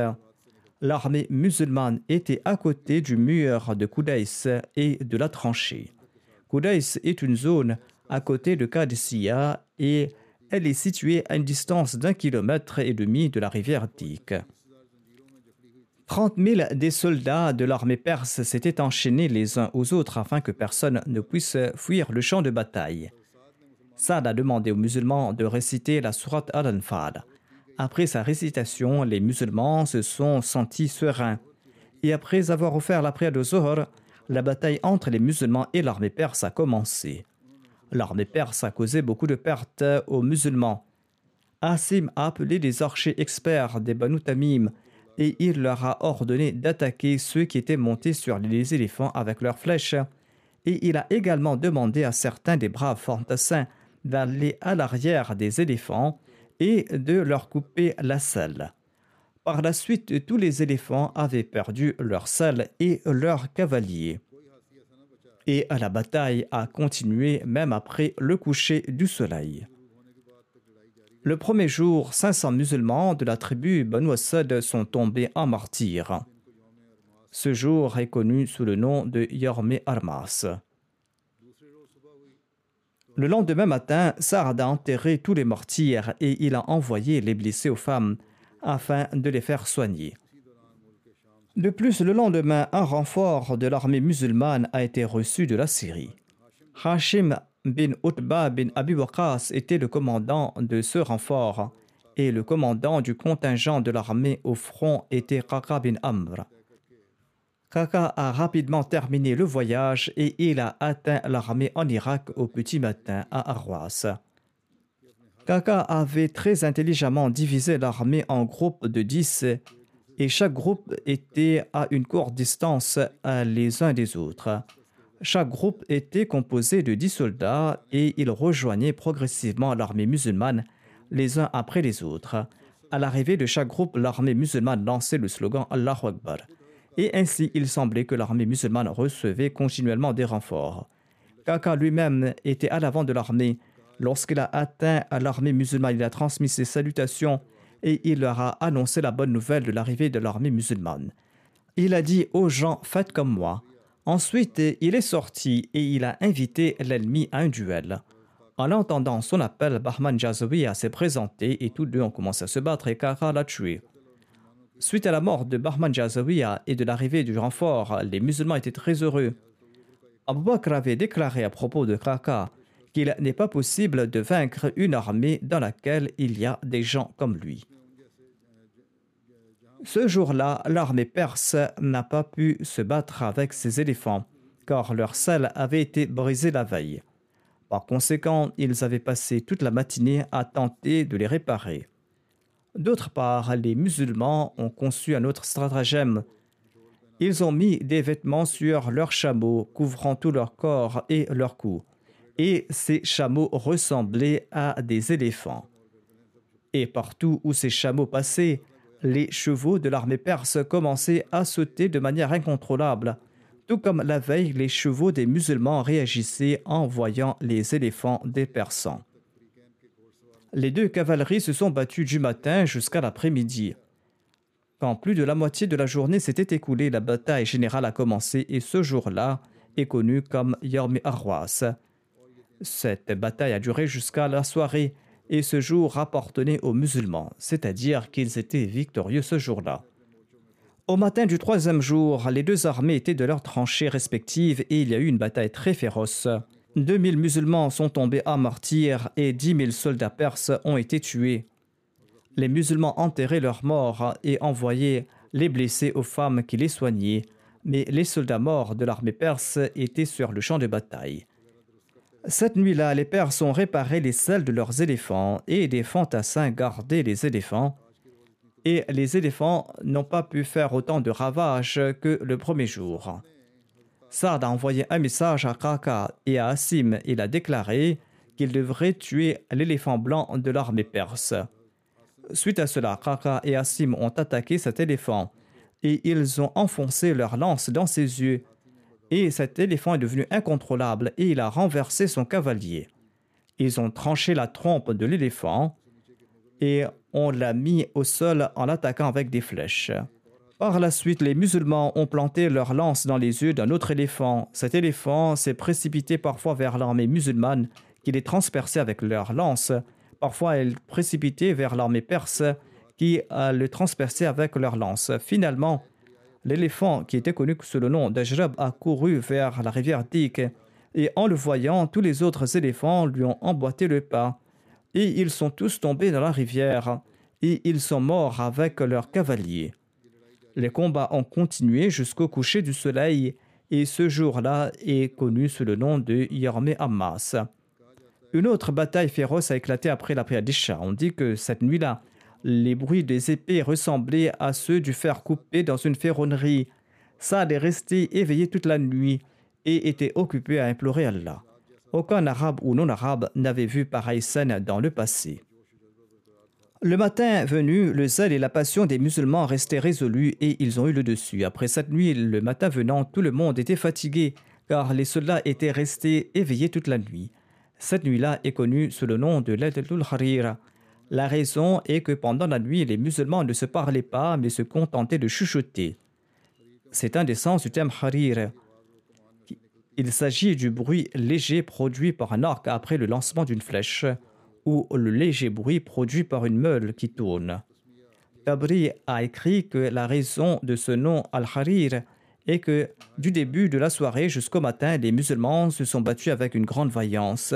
l'armée musulmane était à côté du mur de Koudais et de la tranchée. Koudais est une zone à côté de Qadisiyah et elle est située à une distance d'un kilomètre et demi de la rivière Tik. 30 000 des soldats de l'armée perse s'étaient enchaînés les uns aux autres afin que personne ne puisse fuir le champ de bataille. Saad a demandé aux musulmans de réciter la sourate Al-Anfal. Après sa récitation, les musulmans se sont sentis sereins. Et après avoir offert la prière de Zohar, la bataille entre les musulmans et l'armée perse a commencé. L'armée perse a causé beaucoup de pertes aux musulmans. Asim a appelé des archers experts des Banu Tamim et il leur a ordonné d'attaquer ceux qui étaient montés sur les éléphants avec leurs flèches. Et il a également demandé à certains des braves fantassins d'aller à l'arrière des éléphants et de leur couper la selle. Par la suite, tous les éléphants avaient perdu leur selle et leurs cavaliers. Et la bataille a continué même après le coucher du soleil. Le premier jour, 500 musulmans de la tribu Banu Asad sont tombés en martyrs. Ce jour est connu sous le nom de Yorme Armas. Le lendemain matin, Saad a enterré tous les mortiers et il a envoyé les blessés aux femmes afin de les faire soigner. De plus, le lendemain, un renfort de l'armée musulmane a été reçu de la Syrie. Bin Utba bin Abi Waqas était le commandant de ce renfort et le commandant du contingent de l'armée au front était Kaka bin Amr. Kaka a rapidement terminé le voyage et il a atteint l'armée en Irak au petit matin à Arwas. Kaka avait très intelligemment divisé l'armée en groupes de 10 et chaque groupe était à une courte distance les uns des autres. Chaque groupe était composé de 10 soldats et ils rejoignaient progressivement l'armée musulmane les uns après les autres. À l'arrivée de chaque groupe, l'armée musulmane lançait le slogan Allahu Akbar et ainsi il semblait que l'armée musulmane recevait continuellement des renforts. Kaka lui-même était à l'avant de l'armée. Lorsqu'il a atteint l'armée musulmane, il a transmis ses salutations et il leur a annoncé la bonne nouvelle de l'arrivée de l'armée musulmane. Il a dit aux gens Faites comme moi. Ensuite, il est sorti et il a invité l'ennemi à un duel. En entendant son appel, Bahman Jazoui s'est présenté et tous deux ont commencé à se battre et Kaka l'a tué. Suite à la mort de Bahman Jazawiya et de l'arrivée du renfort, les musulmans étaient très heureux. Abu Bakr avait déclaré à propos de Kraka qu'il n'est pas possible de vaincre une armée dans laquelle il y a des gens comme lui. Ce jour-là, l'armée perse n'a pas pu se battre avec ses éléphants, car leur selle avait été brisée la veille. Par conséquent, ils avaient passé toute la matinée à tenter de les réparer. D'autre part, les musulmans ont conçu un autre stratagème. Ils ont mis des vêtements sur leurs chameaux, couvrant tout leur corps et leur cou. Et ces chameaux ressemblaient à des éléphants. Et partout où ces chameaux passaient, les chevaux de l'armée perse commençaient à sauter de manière incontrôlable, tout comme la veille les chevaux des musulmans réagissaient en voyant les éléphants des Persans les deux cavaleries se sont battues du matin jusqu'à l'après-midi. Quand plus de la moitié de la journée s'était écoulée, la bataille générale a commencé et ce jour-là est connu comme Yom Arwas. Cette bataille a duré jusqu'à la soirée et ce jour appartenait aux musulmans, c'est-à-dire qu'ils étaient victorieux ce jour-là. Au matin du troisième jour, les deux armées étaient de leurs tranchées respectives et il y a eu une bataille très féroce. 2000 musulmans sont tombés à martyrs et 10 000 soldats perses ont été tués. Les musulmans enterraient leurs morts et envoyaient les blessés aux femmes qui les soignaient, mais les soldats morts de l'armée perse étaient sur le champ de bataille. Cette nuit-là, les Perses ont réparé les selles de leurs éléphants et des fantassins gardaient les éléphants. Et les éléphants n'ont pas pu faire autant de ravages que le premier jour. Saad a envoyé un message à Kaka et à Assim. Il a déclaré qu'il devrait tuer l'éléphant blanc de l'armée perse. Suite à cela, Kaka et Assim ont attaqué cet éléphant et ils ont enfoncé leur lance dans ses yeux. Et cet éléphant est devenu incontrôlable et il a renversé son cavalier. Ils ont tranché la trompe de l'éléphant et on l'a mis au sol en l'attaquant avec des flèches. Par la suite, les musulmans ont planté leur lance dans les yeux d'un autre éléphant. Cet éléphant s'est précipité parfois vers l'armée musulmane, qui les transperçait avec leur lance. Parfois, elle précipitait vers l'armée perse, qui euh, le transperçait avec leur lance. Finalement, l'éléphant, qui était connu sous le nom d'Ajrab, a couru vers la rivière Dik, et en le voyant, tous les autres éléphants lui ont emboîté le pas, et ils sont tous tombés dans la rivière, et ils sont morts avec leurs cavaliers. Les combats ont continué jusqu'au coucher du soleil et ce jour-là est connu sous le nom de Yarmé Ammas. Une autre bataille féroce a éclaté après la prière d'Isha. On dit que cette nuit-là, les bruits des épées ressemblaient à ceux du fer coupé dans une ferronnerie. Saad est resté éveillé toute la nuit et était occupé à implorer Allah. Aucun arabe ou non-arabe n'avait vu pareille scène dans le passé. Le matin venu, le zèle et la passion des musulmans restaient résolus et ils ont eu le dessus. Après cette nuit, le matin venant, tout le monde était fatigué car les soldats étaient restés éveillés toute la nuit. Cette nuit-là est connue sous le nom de l'Aidul Harir. La raison est que pendant la nuit, les musulmans ne se parlaient pas mais se contentaient de chuchoter. C'est un des sens du terme Harir. Il s'agit du bruit léger produit par un arc après le lancement d'une flèche ou le léger bruit produit par une meule qui tourne. Tabri a écrit que la raison de ce nom Al-Harir est que du début de la soirée jusqu'au matin, les musulmans se sont battus avec une grande vaillance.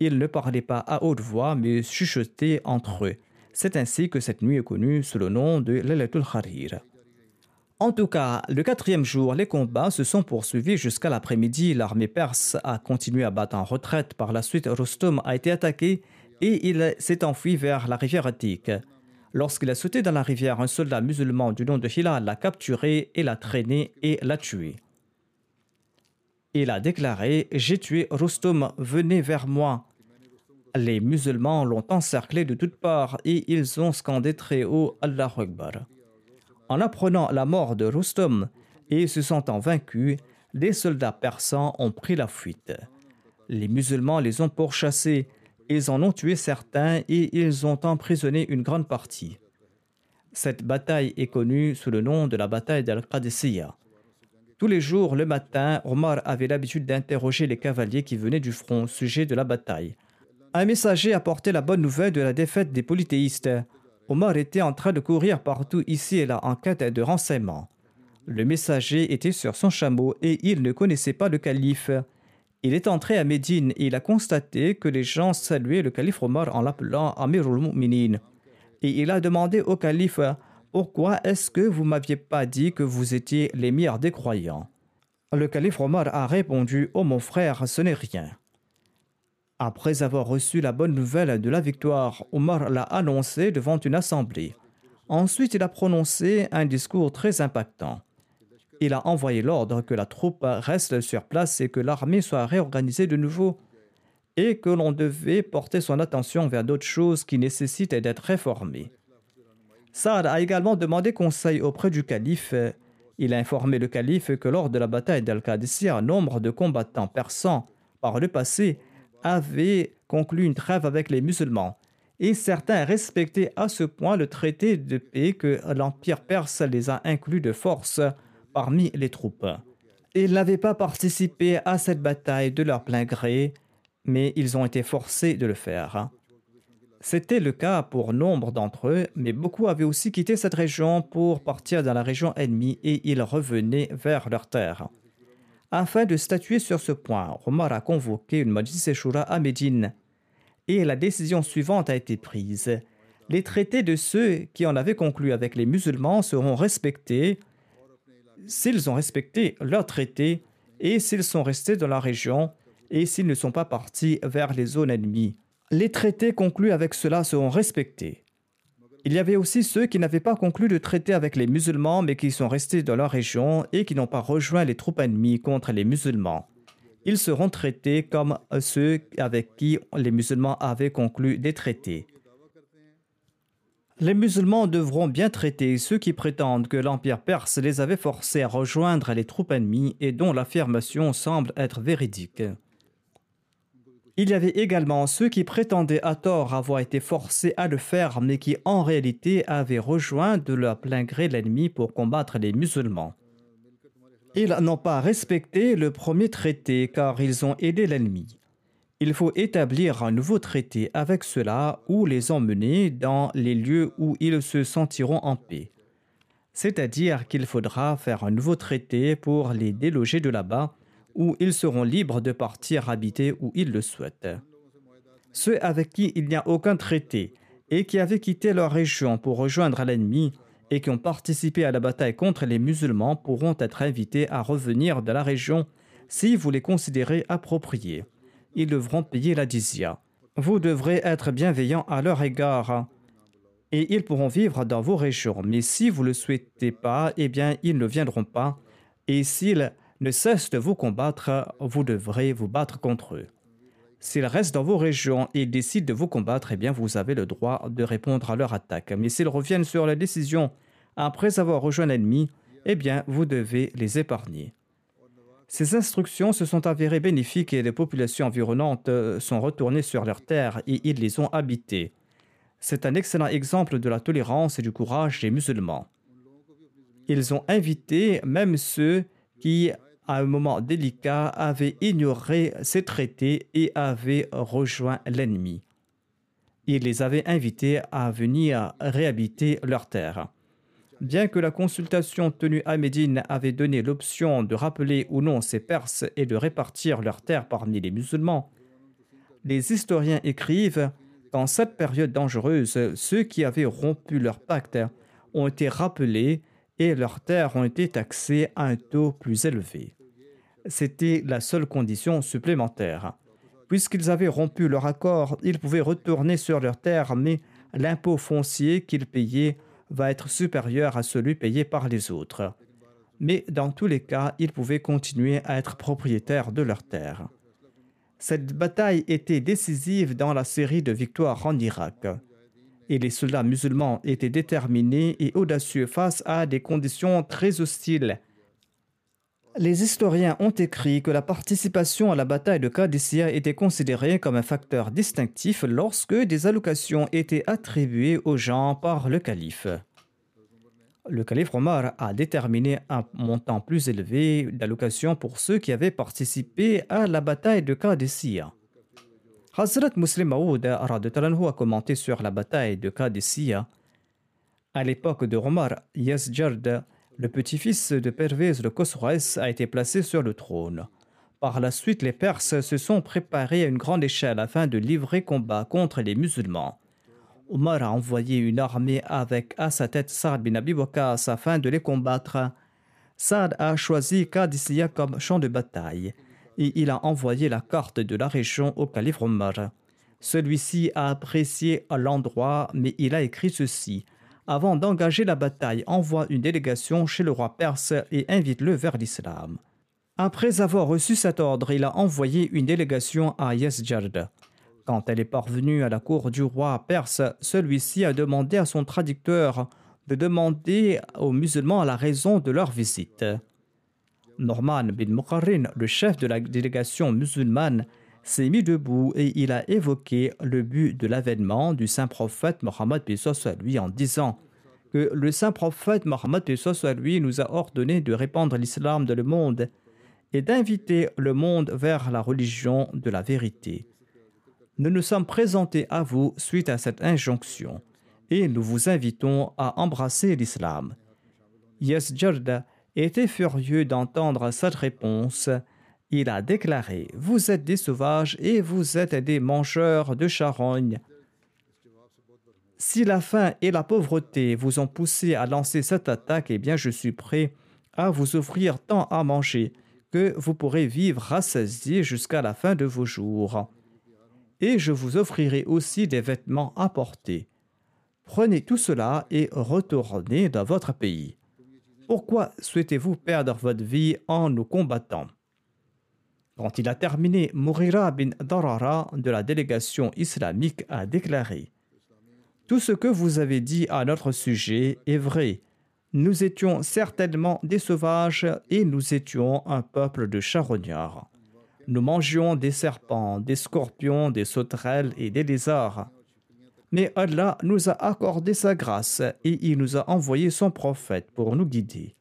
Ils ne parlaient pas à haute voix, mais chuchotaient entre eux. C'est ainsi que cette nuit est connue sous le nom de Lailatul Harir. En tout cas, le quatrième jour, les combats se sont poursuivis jusqu'à l'après-midi. L'armée perse a continué à battre en retraite. Par la suite, Rostom a été attaqué et il s'est enfui vers la rivière Attique. Lorsqu'il a sauté dans la rivière, un soldat musulman du nom de Hilal l'a capturé et l'a traîné et l'a tué. Il a déclaré J'ai tué Rustum, venez vers moi. Les musulmans l'ont encerclé de toutes parts et ils ont scandé très haut Allah Akbar. En apprenant la mort de Rustum et se sentant vaincus, les soldats persans ont pris la fuite. Les musulmans les ont pourchassés ils en ont tué certains et ils ont emprisonné une grande partie. Cette bataille est connue sous le nom de la bataille d'Al-Qadisiyah. Tous les jours, le matin, Omar avait l'habitude d'interroger les cavaliers qui venaient du front au sujet de la bataille. Un messager apportait la bonne nouvelle de la défaite des polythéistes. Omar était en train de courir partout ici et là en quête de renseignements. Le messager était sur son chameau et il ne connaissait pas le calife. Il est entré à Médine et il a constaté que les gens saluaient le calife Omar en l'appelant Amirul Mu'minin. Et il a demandé au calife Pourquoi est-ce que vous m'aviez pas dit que vous étiez l'émir des croyants? Le calife Omar a répondu Oh mon frère, ce n'est rien. Après avoir reçu la bonne nouvelle de la victoire, Omar l'a annoncé devant une assemblée. Ensuite, il a prononcé un discours très impactant il a envoyé l'ordre que la troupe reste sur place et que l'armée soit réorganisée de nouveau, et que l'on devait porter son attention vers d'autres choses qui nécessitent d'être réformées. Saad a également demandé conseil auprès du calife. Il a informé le calife que lors de la bataille d'Al-Qadisiyah, un nombre de combattants persans par le passé avaient conclu une trêve avec les musulmans, et certains respectaient à ce point le traité de paix que l'Empire perse les a inclus de force parmi les troupes. Ils n'avaient pas participé à cette bataille de leur plein gré, mais ils ont été forcés de le faire. C'était le cas pour nombre d'entre eux, mais beaucoup avaient aussi quitté cette région pour partir dans la région ennemie et ils revenaient vers leur terre. Afin de statuer sur ce point, Omar a convoqué une Majlis Shura à Médine et la décision suivante a été prise. Les traités de ceux qui en avaient conclu avec les musulmans seront respectés s'ils ont respecté leur traité et s'ils sont restés dans la région et s'ils ne sont pas partis vers les zones ennemies. Les traités conclus avec cela seront respectés. Il y avait aussi ceux qui n'avaient pas conclu de traité avec les musulmans mais qui sont restés dans leur région et qui n'ont pas rejoint les troupes ennemies contre les musulmans. Ils seront traités comme ceux avec qui les musulmans avaient conclu des traités. Les musulmans devront bien traiter ceux qui prétendent que l'Empire perse les avait forcés à rejoindre les troupes ennemies et dont l'affirmation semble être véridique. Il y avait également ceux qui prétendaient à tort avoir été forcés à le faire, mais qui en réalité avaient rejoint de leur plein gré l'ennemi pour combattre les musulmans. Ils n'ont pas respecté le premier traité car ils ont aidé l'ennemi. Il faut établir un nouveau traité avec cela ou les emmener dans les lieux où ils se sentiront en paix. C'est-à-dire qu'il faudra faire un nouveau traité pour les déloger de là-bas où ils seront libres de partir habiter où ils le souhaitent. Ceux avec qui il n'y a aucun traité et qui avaient quitté leur région pour rejoindre l'ennemi et qui ont participé à la bataille contre les musulmans pourront être invités à revenir de la région si vous les considérez appropriés. Ils devront payer la dizia. Vous devrez être bienveillant à leur égard et ils pourront vivre dans vos régions. Mais si vous ne le souhaitez pas, eh bien, ils ne viendront pas. Et s'ils ne cessent de vous combattre, vous devrez vous battre contre eux. S'ils restent dans vos régions et décident de vous combattre, eh bien vous avez le droit de répondre à leur attaque. Mais s'ils reviennent sur la décision après avoir rejoint l'ennemi, eh bien vous devez les épargner. Ces instructions se sont avérées bénéfiques et les populations environnantes sont retournées sur leurs terres et ils les ont habitées. C'est un excellent exemple de la tolérance et du courage des musulmans. Ils ont invité même ceux qui à un moment délicat, avaient ignoré ces traités et avaient rejoint l'ennemi. Il les avait invités à venir réhabiter leur terre. Bien que la consultation tenue à Médine avait donné l'option de rappeler ou non ces Perses et de répartir leurs terres parmi les musulmans, les historiens écrivent qu'en cette période dangereuse, ceux qui avaient rompu leur pacte ont été rappelés et leurs terres ont été taxées à un taux plus élevé. C'était la seule condition supplémentaire. Puisqu'ils avaient rompu leur accord, ils pouvaient retourner sur leurs terres, mais l'impôt foncier qu'ils payaient va être supérieur à celui payé par les autres. Mais dans tous les cas, ils pouvaient continuer à être propriétaires de leurs terres. Cette bataille était décisive dans la série de victoires en Irak. Et les soldats musulmans étaient déterminés et audacieux face à des conditions très hostiles les historiens ont écrit que la participation à la bataille de Qadisiyah était considérée comme un facteur distinctif lorsque des allocations étaient attribuées aux gens par le calife. Le calife Omar a déterminé un montant plus élevé d'allocations pour ceux qui avaient participé à la bataille de Qadisiyah. Hazrat Muslim Maoud a commenté sur la bataille de Qadisiyah. À l'époque de Omar, Yazjard le petit-fils de Pervez le Khosroès a été placé sur le trône. Par la suite, les Perses se sont préparés à une grande échelle afin de livrer combat contre les musulmans. Omar a envoyé une armée avec à sa tête Saad bin Abi afin de les combattre. Saad a choisi Qadisiyah comme champ de bataille et il a envoyé la carte de la région au calife Omar. Celui-ci a apprécié l'endroit, mais il a écrit ceci avant d'engager la bataille, envoie une délégation chez le roi perse et invite-le vers l'islam. Après avoir reçu cet ordre, il a envoyé une délégation à Yesjard. Quand elle est parvenue à la cour du roi perse, celui-ci a demandé à son traducteur de demander aux musulmans la raison de leur visite. Norman bin Muqarrin, le chef de la délégation musulmane, s'est mis debout et il a évoqué le but de l'avènement du saint prophète Mohammed à lui en disant que le saint prophète Mohammed à lui nous a ordonné de répandre l'islam dans le monde et d'inviter le monde vers la religion de la vérité. Nous nous sommes présentés à vous suite à cette injonction et nous vous invitons à embrasser l'islam. Yesjarda était furieux d'entendre cette réponse il a déclaré Vous êtes des sauvages et vous êtes des mangeurs de charognes. Si la faim et la pauvreté vous ont poussé à lancer cette attaque, eh bien je suis prêt à vous offrir tant à manger que vous pourrez vivre rassasié jusqu'à la fin de vos jours. Et je vous offrirai aussi des vêtements à porter. Prenez tout cela et retournez dans votre pays. Pourquoi souhaitez-vous perdre votre vie en nous combattant? Quand il a terminé, Mourira bin Darara de la délégation islamique a déclaré Tout ce que vous avez dit à notre sujet est vrai. Nous étions certainement des sauvages et nous étions un peuple de charognards. Nous mangions des serpents, des scorpions, des sauterelles et des lézards. Mais Allah nous a accordé sa grâce et il nous a envoyé son prophète pour nous guider.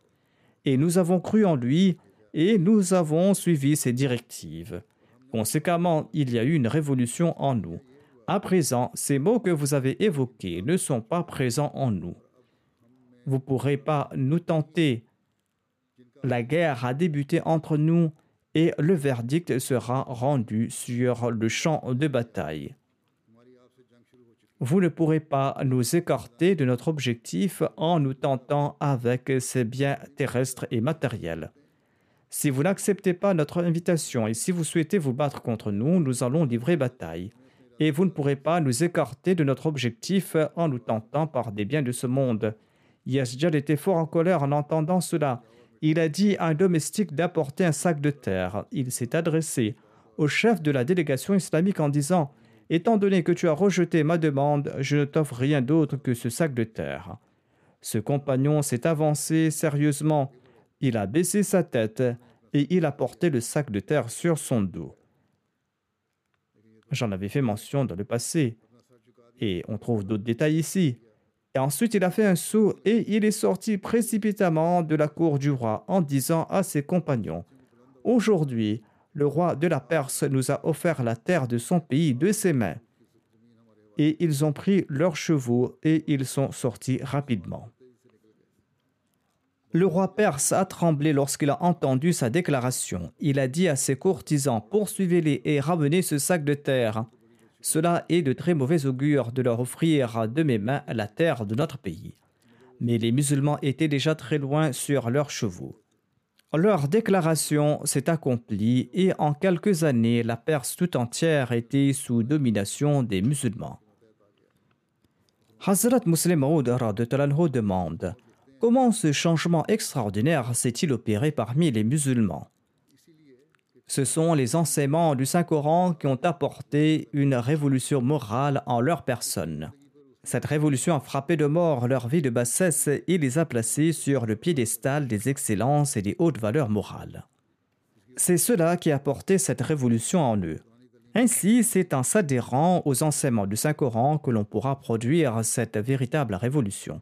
Et nous avons cru en lui et nous avons suivi ses directives. Conséquemment, il y a eu une révolution en nous. À présent, ces mots que vous avez évoqués ne sont pas présents en nous. Vous ne pourrez pas nous tenter. La guerre a débuté entre nous et le verdict sera rendu sur le champ de bataille. Vous ne pourrez pas nous écarter de notre objectif en nous tentant avec ces biens terrestres et matériels. Si vous n'acceptez pas notre invitation et si vous souhaitez vous battre contre nous, nous allons livrer bataille. Et vous ne pourrez pas nous écarter de notre objectif en nous tentant par des biens de ce monde. Yasjad était fort en colère en entendant cela. Il a dit à un domestique d'apporter un sac de terre. Il s'est adressé au chef de la délégation islamique en disant Étant donné que tu as rejeté ma demande, je ne t'offre rien d'autre que ce sac de terre. Ce compagnon s'est avancé sérieusement il a baissé sa tête et il a porté le sac de terre sur son dos. J'en avais fait mention dans le passé et on trouve d'autres détails ici. Et ensuite, il a fait un saut et il est sorti précipitamment de la cour du roi en disant à ses compagnons Aujourd'hui, le roi de la Perse nous a offert la terre de son pays de ses mains. Et ils ont pris leurs chevaux et ils sont sortis rapidement. Le roi perse a tremblé lorsqu'il a entendu sa déclaration. Il a dit à ses courtisans Poursuivez-les et ramenez ce sac de terre. Cela est de très mauvais augure de leur offrir de mes mains la terre de notre pays. Mais les musulmans étaient déjà très loin sur leurs chevaux. Leur déclaration s'est accomplie et en quelques années, la Perse tout entière était sous domination des musulmans. Hazrat Muslim Maud demande Comment ce changement extraordinaire s'est-il opéré parmi les musulmans? Ce sont les enseignements du Saint-Coran qui ont apporté une révolution morale en leur personne. Cette révolution a frappé de mort leur vie de bassesse et les a placés sur le piédestal des excellences et des hautes valeurs morales. C'est cela qui a porté cette révolution en eux. Ainsi, c'est en s'adhérant aux enseignements du Saint-Coran que l'on pourra produire cette véritable révolution.